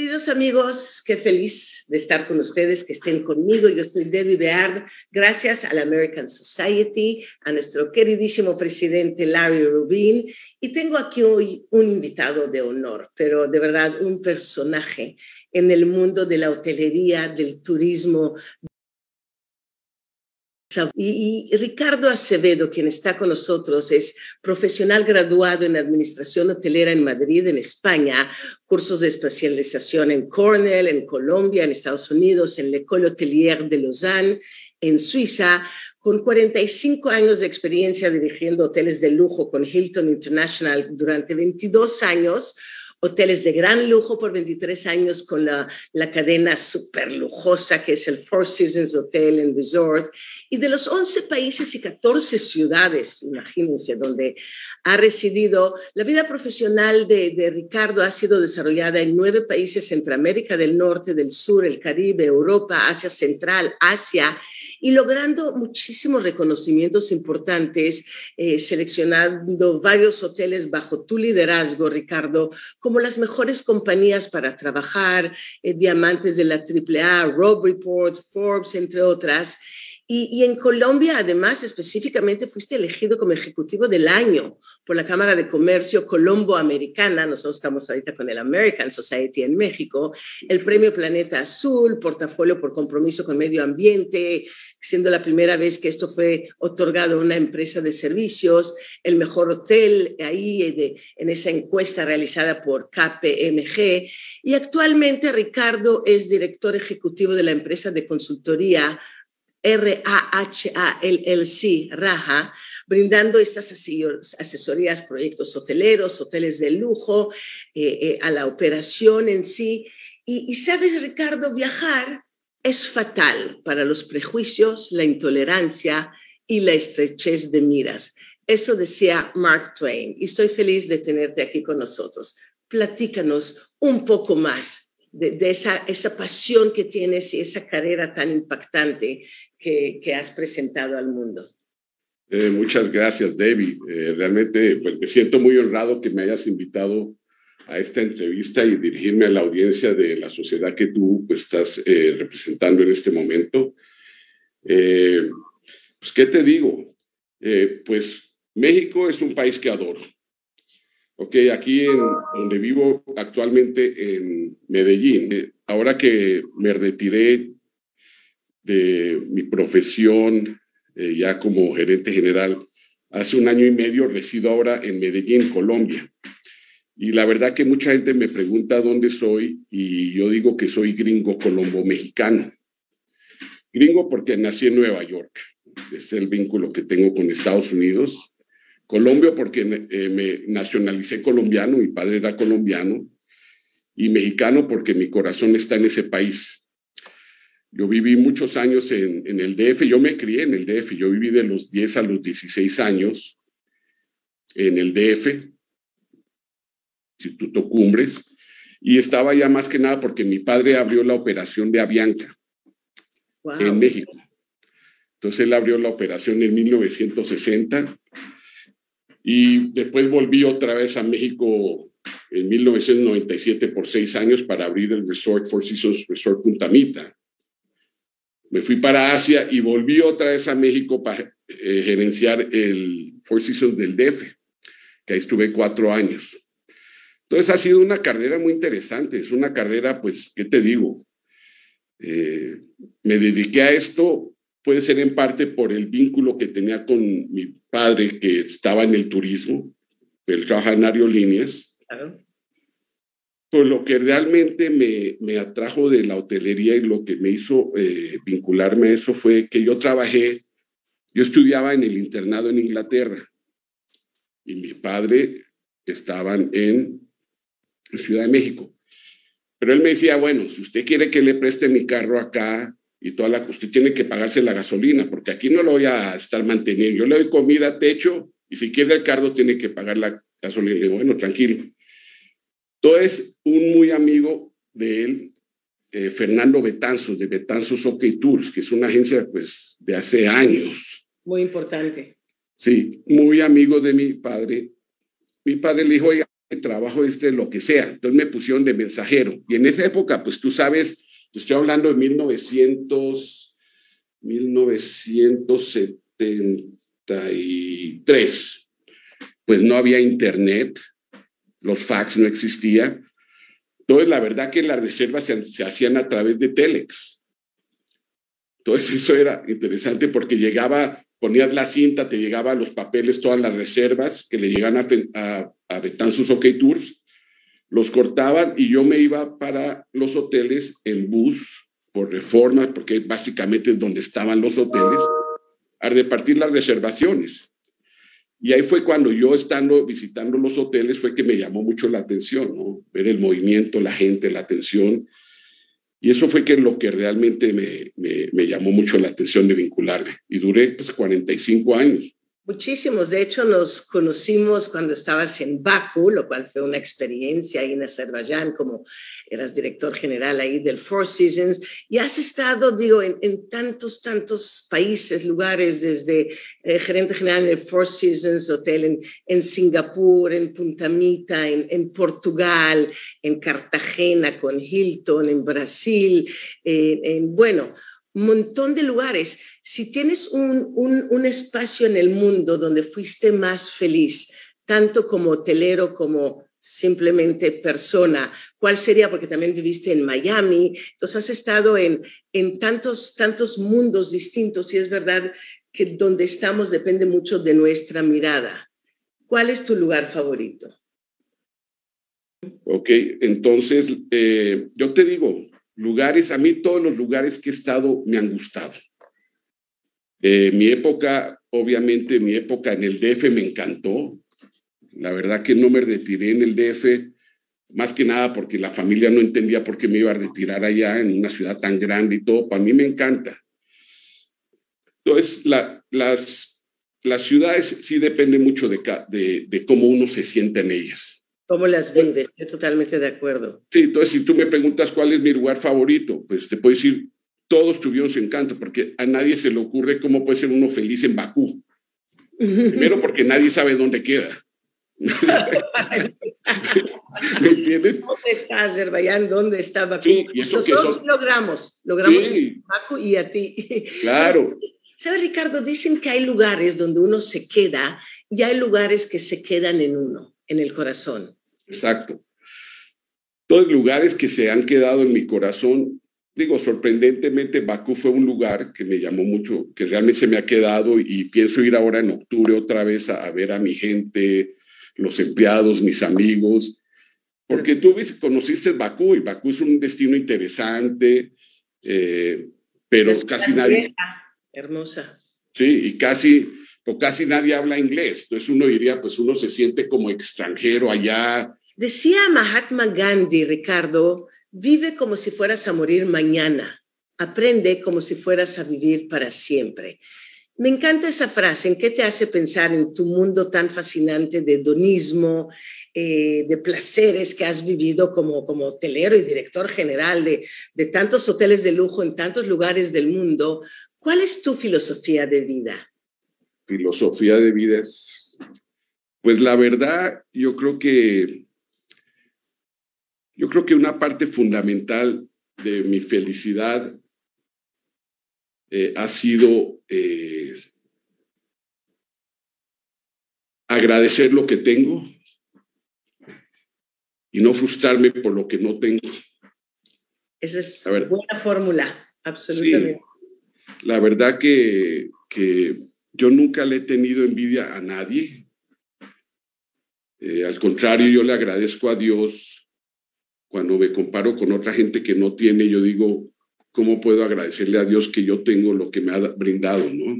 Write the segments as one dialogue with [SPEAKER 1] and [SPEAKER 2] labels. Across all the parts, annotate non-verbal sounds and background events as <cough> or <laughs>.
[SPEAKER 1] Queridos amigos, qué feliz de estar con ustedes, que estén conmigo. Yo soy Debbie Beard, gracias a la American Society, a nuestro queridísimo presidente Larry Rubin, y tengo aquí hoy un invitado de honor, pero de verdad un personaje en el mundo de la hotelería, del turismo, y, Ricardo Acevedo, quien está con nosotros, es profesional graduado en Administración Hotelera en Madrid, en España, cursos de especialización en Cornell, en Colombia, en Estados Unidos, en l'École Hotelière de Lausanne, en Suiza, con 45 años de experiencia dirigiendo hoteles de lujo con Hilton International durante 22 años, hoteles de gran lujo por 23 años con la, la cadena súper lujosa que es el Four Seasons Hotel and Resort. Y de los 11 países y 14 ciudades, imagínense, donde ha residido, la vida profesional de, de Ricardo ha sido desarrollada en nueve países, Centroamérica del Norte, del Sur, el Caribe, Europa, Asia Central, Asia y logrando muchísimos reconocimientos importantes, eh, seleccionando varios hoteles bajo tu liderazgo, Ricardo, como las mejores compañías para trabajar, eh, diamantes de la AAA, Rob Report, Forbes, entre otras. Y, en Colombia, además, específicamente fuiste elegido como Ejecutivo del Año por la Cámara de Comercio Colombo Americana. Nosotros estamos ahorita con el American Society en México. El Premio Planeta Azul, Portafolio por Compromiso con Medio Ambiente, siendo la primera vez que esto fue otorgado a una empresa de servicios. El mejor hotel ahí eh, en esa encuesta realizada por KPMG. Y actualmente Ricardo es director ejecutivo de la empresa de consultoría RAHA Raja, brindando estas asesorías, proyectos hoteleros, hoteles de lujo, eh, eh, a la operación en sí. Y, y sabes, Ricardo, viajar es fatal para los prejuicios, la intolerancia y la estrechez de miras. Eso decía Mark Twain y estoy feliz de tenerte aquí con nosotros. Platícanos un poco más de, esa, esa, pasión que tienes y esa carrera tan impactante que, que has presentado al mundo.
[SPEAKER 2] Eh, muchas gracias, David. Eh, realmente pues, me siento muy honrado que me hayas invitado a esta entrevista y dirigirme a la audiencia de la sociedad que tú pues, estás eh, representando en este momento. pues, ¿qué te digo? pues México es un país que adoro. Ok, aquí en donde vivo actualmente en Medellín, eh, ahora que me retiré de mi profesión eh, ya como gerente general, hace un año y medio resido ahora en Medellín, Colombia. Y la verdad que mucha gente me pregunta dónde soy y yo digo que soy gringo colombo mexicano. Gringo porque nací en Nueva York. es el vínculo que tengo con Estados Unidos Colombia porque eh, me nacionalicé colombiano, mi padre era colombiano, y mexicano porque mi corazón está en ese país. Yo viví muchos años en, en, el DF, yo me crié en el DF, yo viví de los 10 a los 16 años en el DF, Instituto Cumbres, y estaba ya más que nada porque mi padre abrió la operación de Avianca en México. Entonces él abrió la operación en 1960 y después volví otra vez a México en 1997 por seis años para abrir el Resort Four Seasons Resort Punta Mita. Me fui para Asia y volví otra vez a México para eh, gerenciar el Four Seasons del DF, que ahí estuve cuatro años. Entonces ha sido una carrera muy interesante, es una carrera, pues, ¿qué te digo? Eh, me dediqué a esto puede ser en parte por el vínculo que tenía con mi padre, que estaba en el turismo, él trabaja en aerolíneas. Por lo que realmente me, me, atrajo de la hotelería y lo que me hizo eh, vincularme a eso fue que yo trabajé, yo estudiaba en el internado en Inglaterra y mis padres estaban en Ciudad de México. Pero él me decía, bueno, si usted quiere que le preste mi carro acá, y toda la, usted tiene que pagarse la gasolina, porque aquí no lo voy a estar manteniendo. Yo le doy comida, techo, y si quiere el cargo tiene que pagar la gasolina. Digo, bueno, tranquilo. Entonces, un muy amigo de él, eh, Fernando Betanzos, de Betanzos OK Tours, que es una agencia pues de hace años.
[SPEAKER 1] Muy importante.
[SPEAKER 2] Sí, muy amigo de mi padre. Mi padre le dijo, oiga, trabajo este lo que sea. Entonces me pusieron de mensajero. Y en esa época, pues tú sabes, estoy hablando de 1900, 1973. Pues no había internet, los fax no existía. Entonces, la verdad que las reservas se, se hacían a través de Telex. Entonces, eso era interesante porque llegaba ponías la cinta, te llegaban los papeles, todas las reservas que le llegan a, a, a sus OK Tours, los cortaban y yo me iba para los hoteles en bus por reformas, porque básicamente es donde estaban los hoteles, a repartir las reservaciones. Y ahí fue cuando yo estando visitando los hoteles fue que me llamó mucho la atención, ¿no? Ver el movimiento, la gente, la atención. Y eso fue que lo que realmente me, me, llamó mucho la atención de vincularme. Y duré pues 45 años.
[SPEAKER 1] Muchísimos. De hecho, nos conocimos cuando estabas en Baku, lo cual fue una experiencia ahí en Azerbaiyán, como eras director general ahí del Four Seasons. Y has estado, digo, en, tantos, tantos países, lugares, desde eh, gerente general en el Four Seasons Hotel en, en Singapur, en Punta Mita, en, en, Portugal, en Cartagena con Hilton, en Brasil, eh, en, bueno, montón de lugares. Si tienes un, un, espacio en el mundo donde fuiste más feliz, tanto como hotelero como simplemente persona, ¿cuál sería? Porque también viviste en Miami, entonces has estado en, en tantos, tantos mundos distintos y es verdad que donde estamos depende mucho de nuestra mirada. ¿Cuál es tu lugar favorito?
[SPEAKER 2] Ok, entonces eh, yo te digo, lugares, a mí todos los lugares que he estado me han gustado. Eh, mi época, obviamente mi época en el DF me encantó. La verdad que no me retiré en el DF, más que nada porque la familia no entendía por qué me iba a retirar allá en una ciudad tan grande y todo. Para mí me encanta. Entonces, las, las ciudades sí dependen mucho de, de, de cómo uno se sienta en ellas.
[SPEAKER 1] ¿Cómo las vives? Estoy totalmente de acuerdo.
[SPEAKER 2] Sí, entonces si tú me preguntas cuál es mi lugar favorito, pues te puedo decir, todos tuvieron su encanto, porque a nadie se le ocurre cómo puede ser uno feliz en Bakú. Primero porque nadie sabe dónde queda. <laughs> ¿Me
[SPEAKER 1] entiendes? ¿Dónde está Azerbaiyán? ¿Dónde está Bakú? Sí, Nosotros logramos, logramos sí. Bakú y a ti.
[SPEAKER 2] Claro. <laughs>
[SPEAKER 1] ¿Sabes, Ricardo? Dicen que hay lugares donde uno se queda y hay lugares que se quedan en uno, en el corazón.
[SPEAKER 2] Exacto. Todos lugares que se han quedado en mi corazón, digo, sorprendentemente, Bakú fue un lugar que me llamó mucho, que realmente se me ha quedado y pienso ir ahora en octubre otra vez a, ver a mi gente, los empleados, mis amigos, porque tú conociste Bakú y Bakú es un destino interesante, eh, pero casi nadie...
[SPEAKER 1] Hermosa.
[SPEAKER 2] Sí, y casi o casi nadie habla inglés. Entonces uno diría, pues uno se siente como extranjero allá,
[SPEAKER 1] Decía Mahatma Gandhi, Ricardo, vive como si fueras a morir mañana, aprende como si fueras a vivir para siempre. Me encanta esa frase, ¿en qué te hace pensar en tu mundo tan fascinante de hedonismo, eh, de placeres que has vivido como, como hotelero y director general de, de tantos hoteles de lujo en tantos lugares del mundo? ¿Cuál es tu filosofía de vida?
[SPEAKER 2] Filosofía de vida es, pues la verdad, yo creo que yo creo que una parte fundamental de mi felicidad eh, ha sido eh, agradecer lo que tengo y no frustrarme por lo que no tengo.
[SPEAKER 1] Esa es una buena fórmula, absolutamente.
[SPEAKER 2] la verdad que, que, yo nunca le he tenido envidia a nadie. Eh, al contrario, yo le agradezco a Dios cuando me comparo con otra gente que no tiene, yo digo, ¿cómo puedo agradecerle a Dios que yo tengo lo que me ha brindado? ¿no?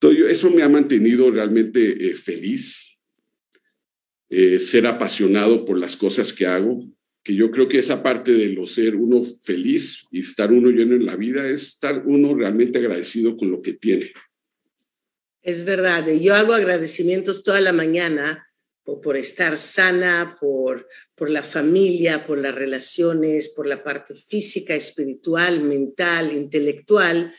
[SPEAKER 2] Entonces, eso me ha mantenido realmente eh, feliz, eh, ser apasionado por las cosas que hago, que yo creo que esa parte de lo ser uno feliz y estar uno lleno en la vida es estar uno realmente agradecido con lo que tiene.
[SPEAKER 1] Es verdad, yo hago agradecimientos toda la mañana por estar sana, por, por la familia, por las relaciones, por la parte física, espiritual, mental, intelectual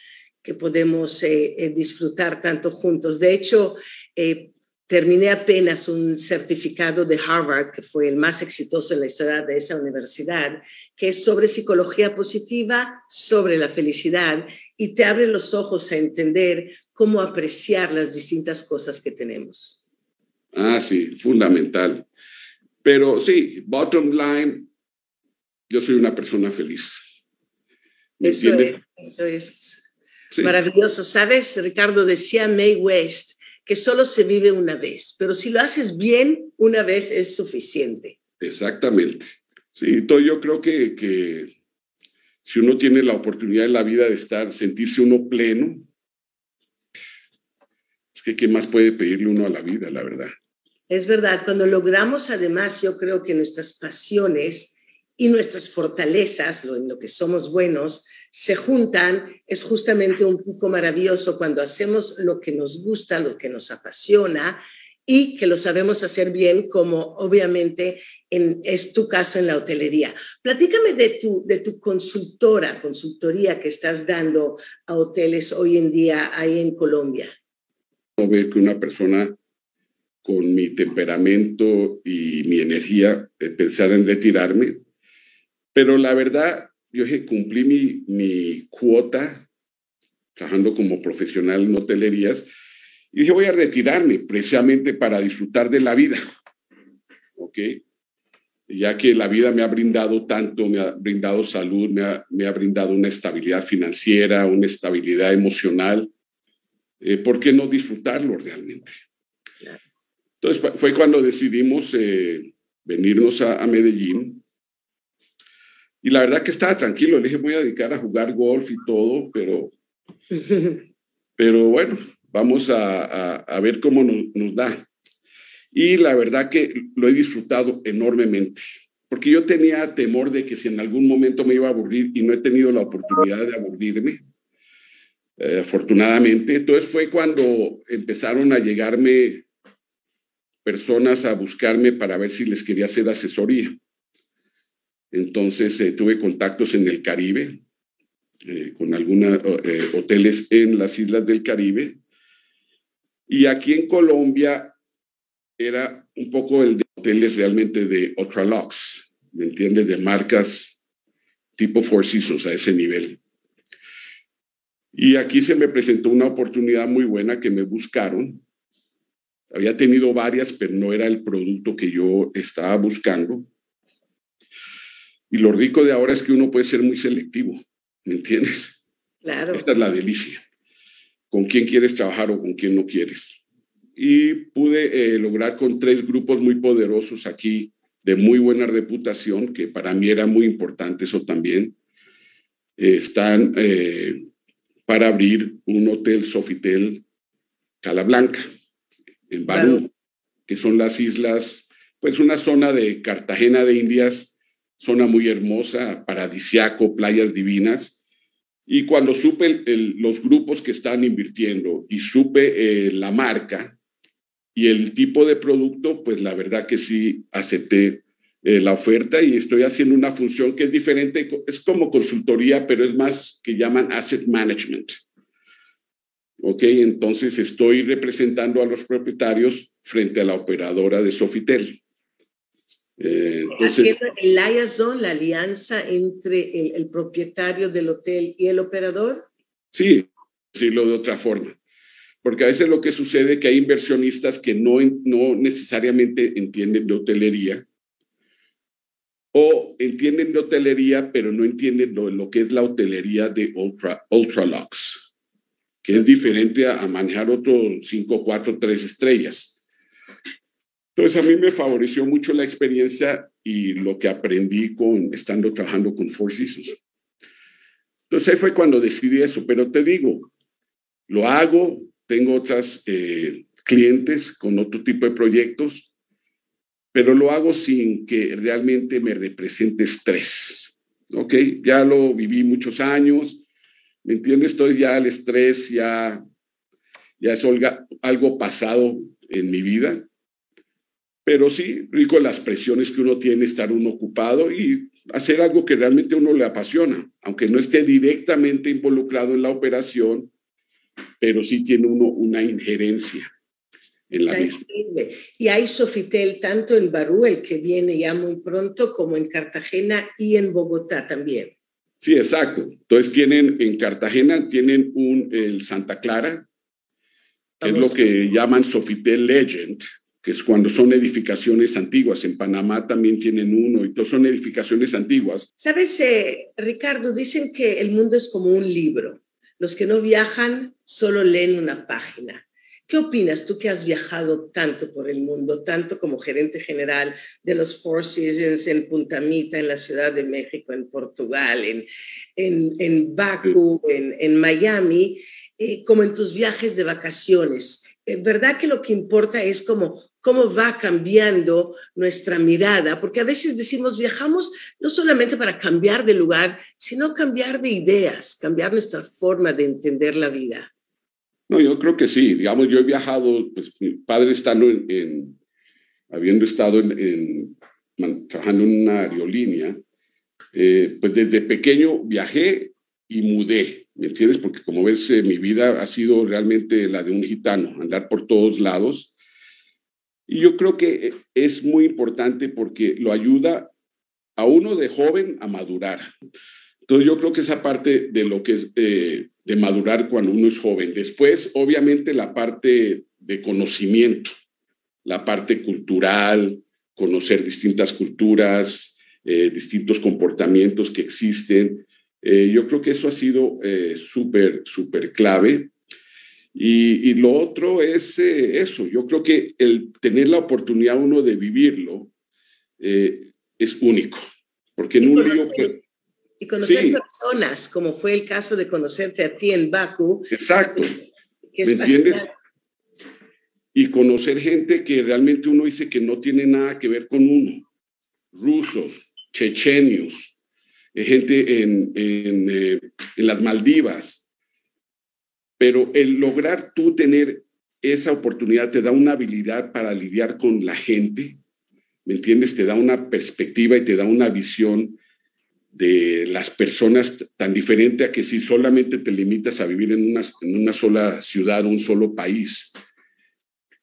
[SPEAKER 1] que podemos eh, eh, disfrutar tanto juntos. De hecho, eh, terminé apenas un certificado de Harvard, que fue el más exitoso en la historia de esa universidad, que es sobre psicología positiva, sobre la felicidad, y te abre los ojos a entender cómo apreciar las distintas cosas que tenemos.
[SPEAKER 2] Ah, sí, fundamental. Pero sí, bottom line, yo soy una persona feliz.
[SPEAKER 1] Eso es, eso es maravilloso. ¿Sabes? Ricardo decía May West que solo se vive una vez, pero si lo haces bien, una vez es suficiente.
[SPEAKER 2] Exactamente. Sí, yo creo que, que si uno tiene la oportunidad en la vida de estar, sentirse uno pleno, es que qué más puede pedirle uno a la vida, la verdad.
[SPEAKER 1] Es verdad, cuando logramos además, yo creo que nuestras pasiones y nuestras fortalezas, lo, en lo que somos buenos, se juntan, es justamente un pico maravilloso cuando hacemos lo que nos gusta, lo que nos apasiona y que lo sabemos hacer bien, como obviamente en, es tu caso en la hotelería. Platícame de tu, de tu consultora, consultoría que estás dando a hoteles hoy en día ahí en Colombia.
[SPEAKER 2] Ver que una persona con mi temperamento y mi energía de pensar en retirarme, pero la verdad yo dije, cumplí mi, mi cuota trabajando como profesional en hotelerías y dije, voy a retirarme precisamente para disfrutar de la vida. <laughs> ¿Ok? Ya que la vida me ha brindado tanto, me ha brindado salud, me ha, me ha brindado una estabilidad financiera, una estabilidad emocional, eh, ¿por qué no disfrutarlo realmente? Entonces fue cuando decidimos eh, venirnos a, a Medellín y la verdad que estaba tranquilo, le dije, voy a dedicar a jugar golf y todo, pero, <laughs> pero bueno, vamos a, a, ver cómo nos, nos, da. Y la verdad que lo he disfrutado enormemente, porque yo tenía temor de que si en algún momento me iba a aburrir y no he tenido la oportunidad de aburrirme, eh, afortunadamente. Entonces fue cuando empezaron a llegarme personas a buscarme para ver si les quería hacer asesoría. Entonces eh, tuve contactos en el Caribe, eh, con algunos eh, hoteles en las islas del Caribe. Y aquí en Colombia era un poco el de hoteles realmente de Ultralux, ¿me entiendes? De marcas tipo Four Seasons a ese nivel. Y aquí se me presentó una oportunidad muy buena que me buscaron. Había tenido varias, pero no era el producto que yo estaba buscando. Y lo rico de ahora es que uno puede ser muy selectivo, ¿me entiendes?
[SPEAKER 1] Claro.
[SPEAKER 2] Esta es la delicia. Con quién quieres trabajar o con quién no quieres. Y pude eh, lograr con tres grupos muy poderosos aquí, de muy buena reputación, que para mí era muy importante eso también. están eh, para abrir un hotel Sofitel Calablanca, en Barú, que son las islas, pues una zona de Cartagena de Indias zona muy hermosa, paradisiaco, playas divinas. Y cuando supe los grupos que están invirtiendo y supe eh, la marca y el tipo de producto, pues la verdad que sí acepté eh, la oferta y estoy haciendo una función que es diferente, es como consultoría, pero es más que llaman asset management. Ok, entonces estoy representando a los propietarios frente a la operadora de Sofitel.
[SPEAKER 1] Eh, Haciendo el liaison, la alianza entre el, propietario del hotel y el operador.
[SPEAKER 2] Sí, decirlo de otra forma. Porque a veces lo que sucede es que hay inversionistas que no, no necesariamente entienden de hotelería o entienden de hotelería, pero no entienden lo, que es la hotelería de Ultra, Ultralux, que es diferente a, a manejar otros 5, 4, 3 estrellas. Entonces a mí me favoreció mucho la experiencia y lo que aprendí con estando trabajando con Four Seasons. Entonces ahí fue cuando decidí eso, pero te digo, lo hago, tengo otras eh, clientes con otro tipo de proyectos, pero lo hago sin que realmente me represente estrés. ¿Ok? Ya lo viví muchos años, ¿me entiendes? Entonces ya el estrés ya, ya es algo pasado en mi vida pero sí, rico las presiones que uno tiene, estar uno ocupado y hacer algo que realmente uno le apasiona, aunque no esté directamente involucrado en la operación, pero sí tiene uno una injerencia. En la misma.
[SPEAKER 1] Y hay Sofitel tanto en Barú, el que viene ya muy pronto, como en Cartagena y en Bogotá también.
[SPEAKER 2] Sí, exacto. Entonces tienen en Cartagena tienen un el Santa Clara, que es lo que llaman Sofitel Legend, que es cuando son edificaciones antiguas. En Panamá también tienen uno y todos son edificaciones antiguas.
[SPEAKER 1] Sabes, eh, Ricardo, dicen que el mundo es como un libro. Los que no viajan solo leen una página. ¿Qué opinas tú que has viajado tanto por el mundo, tanto como gerente general de los Four Seasons en Punta Mita, en la Ciudad de México, en Portugal, en, en, en Baku, en, en Miami, eh, como en tus viajes de vacaciones? Eh, ¿Verdad que lo que importa es como cómo va cambiando nuestra mirada, porque a veces decimos viajamos no solamente para cambiar de lugar, sino cambiar de ideas, cambiar nuestra forma de entender la vida.
[SPEAKER 2] No, yo creo que sí. Digamos, yo he viajado, pues mi padre estando en, habiendo estado en, trabajando en una aerolínea, eh, pues desde pequeño viajé y mudé, ¿me entiendes? Porque como ves, eh, mi vida ha sido realmente la de un gitano, andar por todos lados. Y yo creo que es muy importante porque lo ayuda a uno de joven a madurar. Entonces yo creo que esa parte de lo que es eh, de madurar cuando uno es joven. Después, obviamente, la parte de conocimiento, la parte cultural, conocer distintas culturas, eh, distintos comportamientos que existen. Eh, yo creo que eso ha sido eh, súper, súper clave. Y, lo otro es eso. Yo creo que el tener la oportunidad uno de vivirlo es único. Porque en un que
[SPEAKER 1] y conocer personas, como fue el caso de conocerte a ti en Baku.
[SPEAKER 2] Exacto. Que es y conocer gente que realmente uno dice que no tiene nada que ver con uno. Rusos, chechenios, eh, gente en, en, eh, en las Maldivas. Pero el lograr tú tener esa oportunidad te da una habilidad para lidiar con la gente, ¿me entiendes? Te da una perspectiva y te da una visión de las personas tan diferente a que si solamente te limitas a vivir en una, en una sola ciudad, un solo país.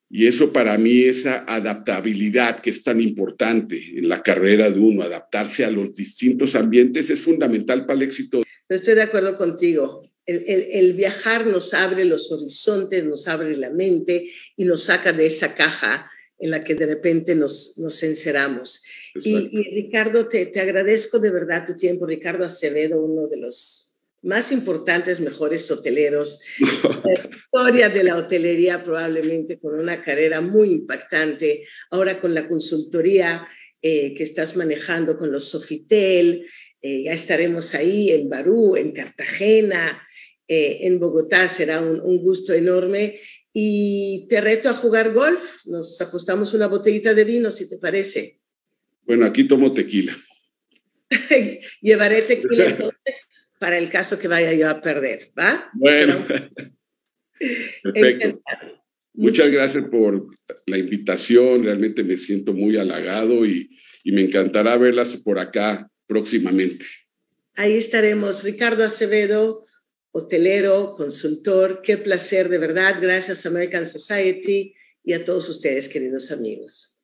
[SPEAKER 2] Y eso para mí, esa adaptabilidad que es tan importante en la carrera de uno, adaptarse a los distintos ambientes, es fundamental para el éxito.
[SPEAKER 1] Estoy de acuerdo contigo. El, el, viajar nos abre los horizontes, nos abre la mente y nos saca de esa caja en la que de repente nos, nos encerramos. Y, Ricardo, te, te, agradezco de verdad tu tiempo. Ricardo Acevedo, uno de los más importantes, mejores hoteleros <laughs> de la historia de la hotelería, probablemente con una carrera muy impactante. Ahora con la consultoría eh, que estás manejando con los Sofitel, eh, ya estaremos ahí en Barú, en Cartagena, eh, en Bogotá. Será un, un gusto enorme y te reto a jugar golf. Nos ajustamos una botellita de vino, si te parece.
[SPEAKER 2] Bueno, aquí tomo tequila. <laughs>
[SPEAKER 1] Llevaré tequila entonces para el caso que vaya yo a perder, ¿va?
[SPEAKER 2] Bueno, perfecto. Muchas gracias por la invitación, realmente me siento muy halagado y, y me encantará verlas por acá próximamente.
[SPEAKER 1] Ahí estaremos. Ricardo Acevedo, hotelero, consultor. Qué placer, de verdad. Gracias American Society y a todos ustedes, queridos amigos.